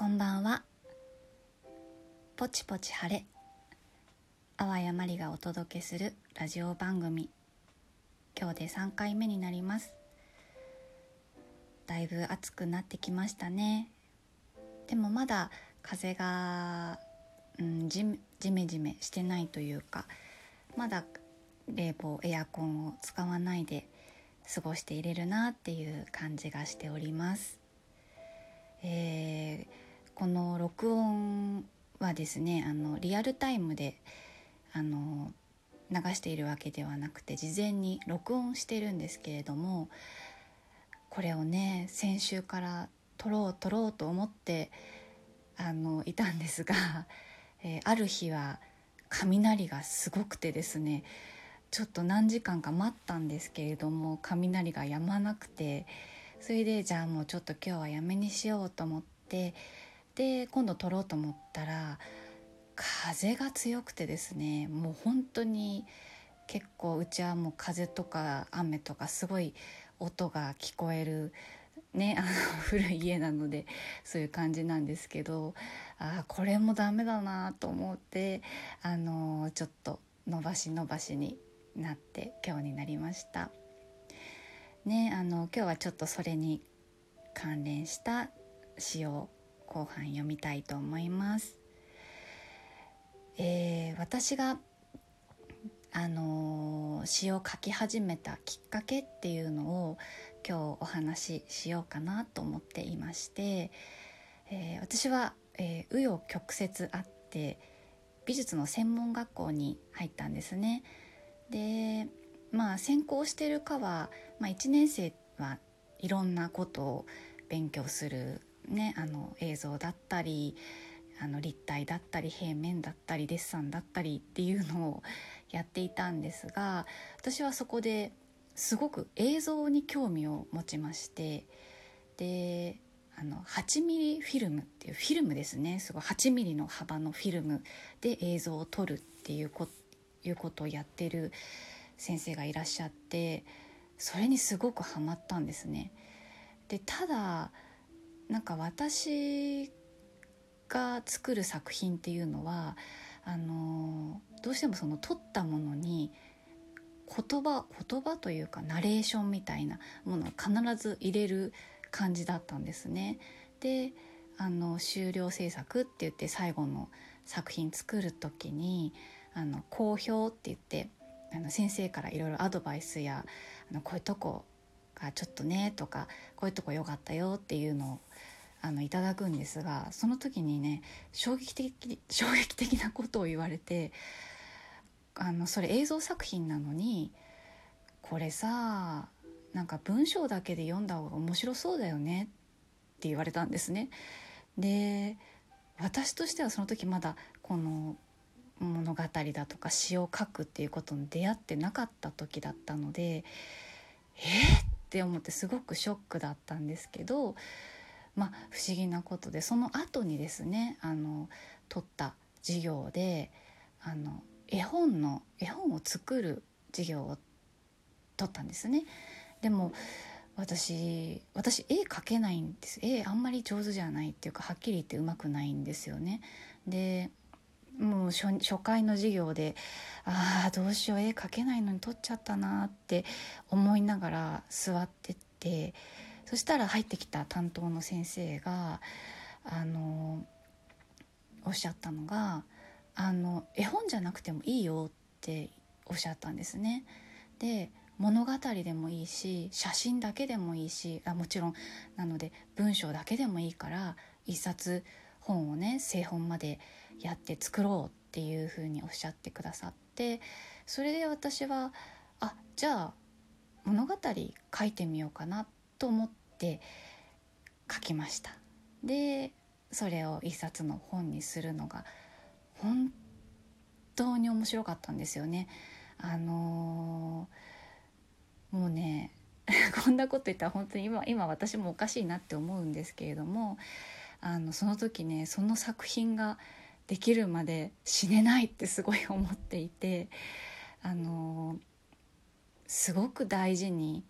こんばんは。ポチポチ晴れ。あわやまりがお届けするラジオ番組。今日で3回目になります。だいぶ暑くなってきましたね。でもまだ風が、うん、じじめじめしてないというかまだ冷房エアコンを使わないで過ごしていれるなっていう感じがしております。えーこの録音はですねあのリアルタイムであの流しているわけではなくて事前に録音してるんですけれどもこれをね先週から撮ろう撮ろうと思ってあのいたんですが、えー、ある日は雷がすごくてですねちょっと何時間か待ったんですけれども雷が止まなくてそれでじゃあもうちょっと今日はやめにしようと思ってで今度撮ろうと思ったら風が強くてですねもう本当に結構うちはもう風とか雨とかすごい音が聞こえるねあの 古い家なのでそういう感じなんですけどあこれもダメだなと思ってあのちょっと伸ばし伸ばしになって今日になりました。ねあの今日はちょっとそれに関連した詩を後半読みたいと思います。えー、私があの詩を書き始めたきっかけっていうのを今日お話ししようかなと思っていまして、えー、私はえ紆余、曲折あって美術の専門学校に入ったんですね。でまあ専攻してるかは、まあ、1年生はいろんなことを勉強するね、あの映像だったりあの立体だったり平面だったりデッサンだったりっていうのをやっていたんですが私はそこですごく映像に興味を持ちましてであの8ミリフィルムっていうフィルムですねすごい8ミリの幅のフィルムで映像を撮るっていうこいうことをやってる先生がいらっしゃってそれにすごくハマったんですね。でただなんか私が作る作品っていうのはあのどうしてもその撮ったものに言葉言葉というかナレーションみたいなものを必ず入れる感じだったんですね。であの終了制作って言って最後の作品作る時にあの好評って言ってあの先生からいろいろアドバイスやあのこういうとこがちょっとねとかこういうとこ良かったよっていうのをあのいただくんですがその時にね衝撃的衝撃的なことを言われてあのそれ映像作品なのにこれさなんか文章だけで読んだ方が面白そうだよねって言われたんですね。で私としてはその時まだこの物語だとか詩を書くっていうことに出会ってなかった時だったのでえー、って思ってすごくショックだったんですけどまあ、不思議なことでその後にですねあの取った授業であの絵本の絵本を作る授業を取ったんですね。でも私私絵描けないんです絵あんまり上手じゃないっていうかはっきり言ってうまくないんですよね。でもう初初回の授業でああどうしよう絵描けないのに取っちゃったなって思いながら座っててそしたら入ってきた担当の先生があのおっしゃったのがあの絵本じゃなくてもいいよっておっしゃったんですね。で物語でもいいし写真だけでもいいしあもちろんなので文章だけでもいいから一冊本をね製本までやって作ろうっていうふうにおっしゃってくださってそれで私はあじゃあ物語書いてみようかなと思って書きましたでそれを一冊の本にするのが本当に面白かったんですよね。あのー、もうね こんなこと言ったら本当に今今私もおかしいなって思うんですけれどもあのその時ねその作品ができるまで死ねないってすごい思っていてあの、すごく大事に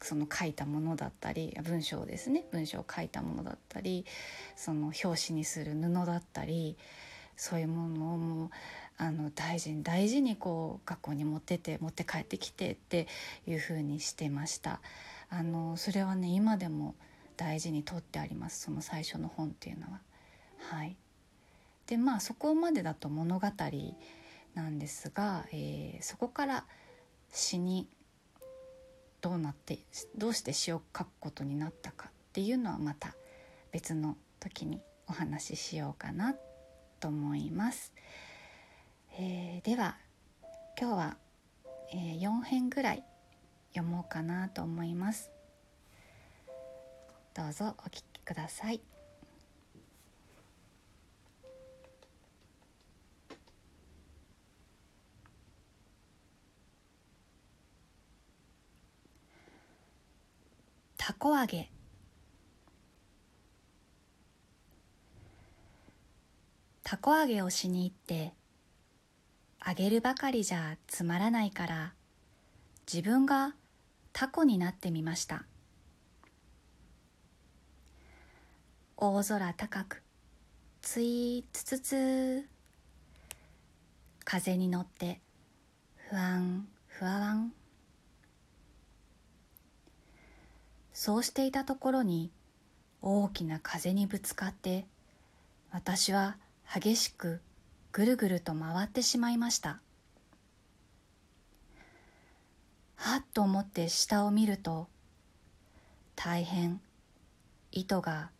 その書いたものだったり文章ですね。文章を書いたものだったりその表紙にする布だったりそういうものをもうあの大事に大事にこう学校に持ってて持って帰ってきてっていう風にしてました。あのそれはね今でも大事に取ってあります。その最初の本っていうのは。はい。でまあそこまでだと物語なんですが、えー、そこから詩にどうなってどうして詩を書くことになったかっていうのはまた別の時にお話ししようかなと思います。えー、では今日は、えー、4編ぐらい読もうかなと思いますどうぞお聞きくださいたこ揚げ。たこ揚げをしに行ってあげるばかりじゃつまらないから自分がタコになってみました。大空高くついつつつ風に乗って不安不安そうしていたところに大きな風にぶつかって私は激しくぐるぐると回ってしまいました。はっと思って下を見ると大変糸が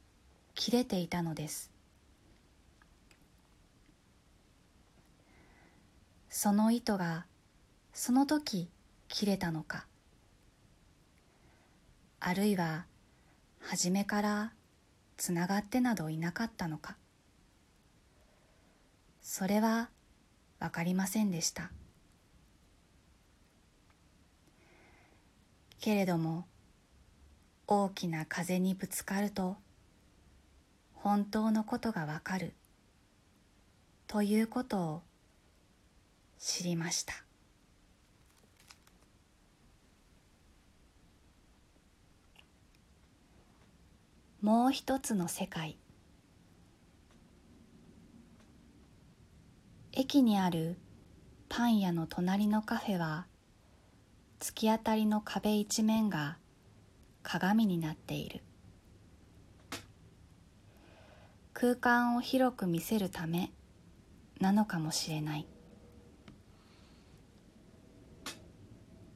切れていたのです。その糸がその時切れたのか。あるいは初めからつながってなどいなかったのか。それは分かりませんでした。けれども大きな風にぶつかると本当のことがわかるということを知りました。もう一つの世界。駅にあるパン屋の隣のカフェは突き当たりの壁一面が鏡になっている。空間を広く見せるためなのかもしれない。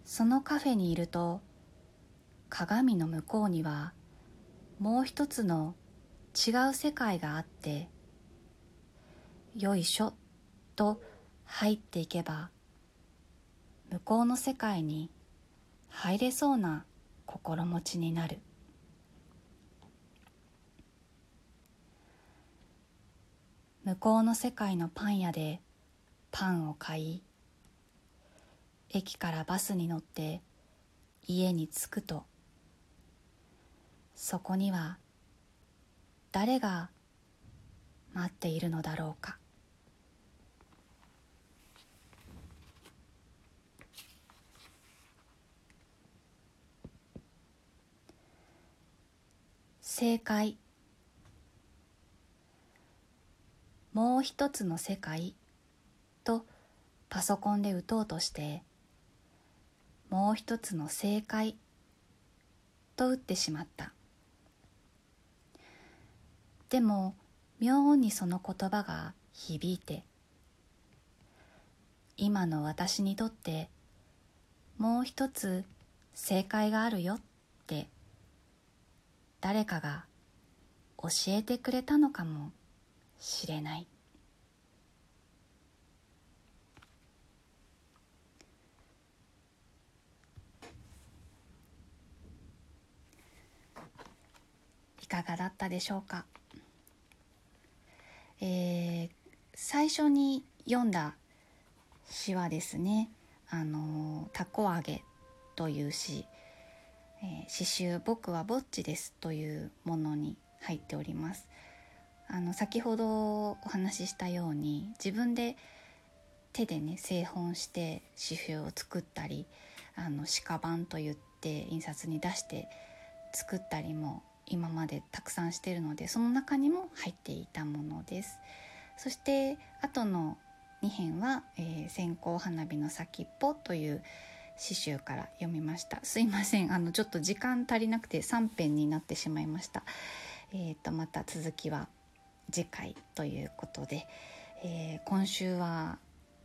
そのカフェにいると鏡の向こうにはもう一つの違う世界があってよいしょと入っていけば向こうの世界に入れそうな心持ちになる。向こうの世界のパン屋でパンを買い駅からバスに乗って家に着くとそこには誰が待っているのだろうか。正解。もう一つの世界とパソコンで打とうとしてもう一つの正解と打ってしまった。でも妙にその言葉が響いて今の私にとってもう一つ正解があるよって誰かが教えてくれたのかもしれない。いかがだったでしょうか、えー、最初に読んだ詩はですね「あのたこ揚げ」という詩えー、刺繍僕はぼっちです」というものに入っております。あの先ほどお話ししたように自分で手でね製本して刺繍を作ったりあの鹿版といって印刷に出して作ったりも今までたくさんしてるのでその中にも入っていたものです。そして後の2編は、えー、線香花火の先っぽ」という詩集から読みました。すいません。あのちょっと時間足りなくて3編になってしまいました。えーと、また続きは次回ということで、えー、今週は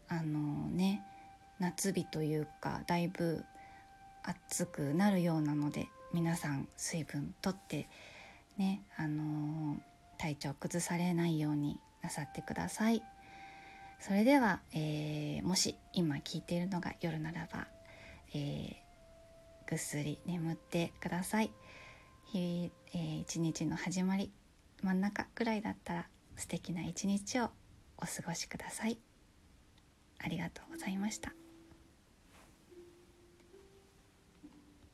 あのね夏日というかだいぶ暑くなるようなので皆さん水分とってねあのー、体調崩されないようになさってください。それでは、えー、もし今聞いているのが夜ならば、えー、ぐっすり眠ってください。日々、えー、一日の始まり真ん中くらいだったら素敵な一日をお過ごしください。ありがとうございました。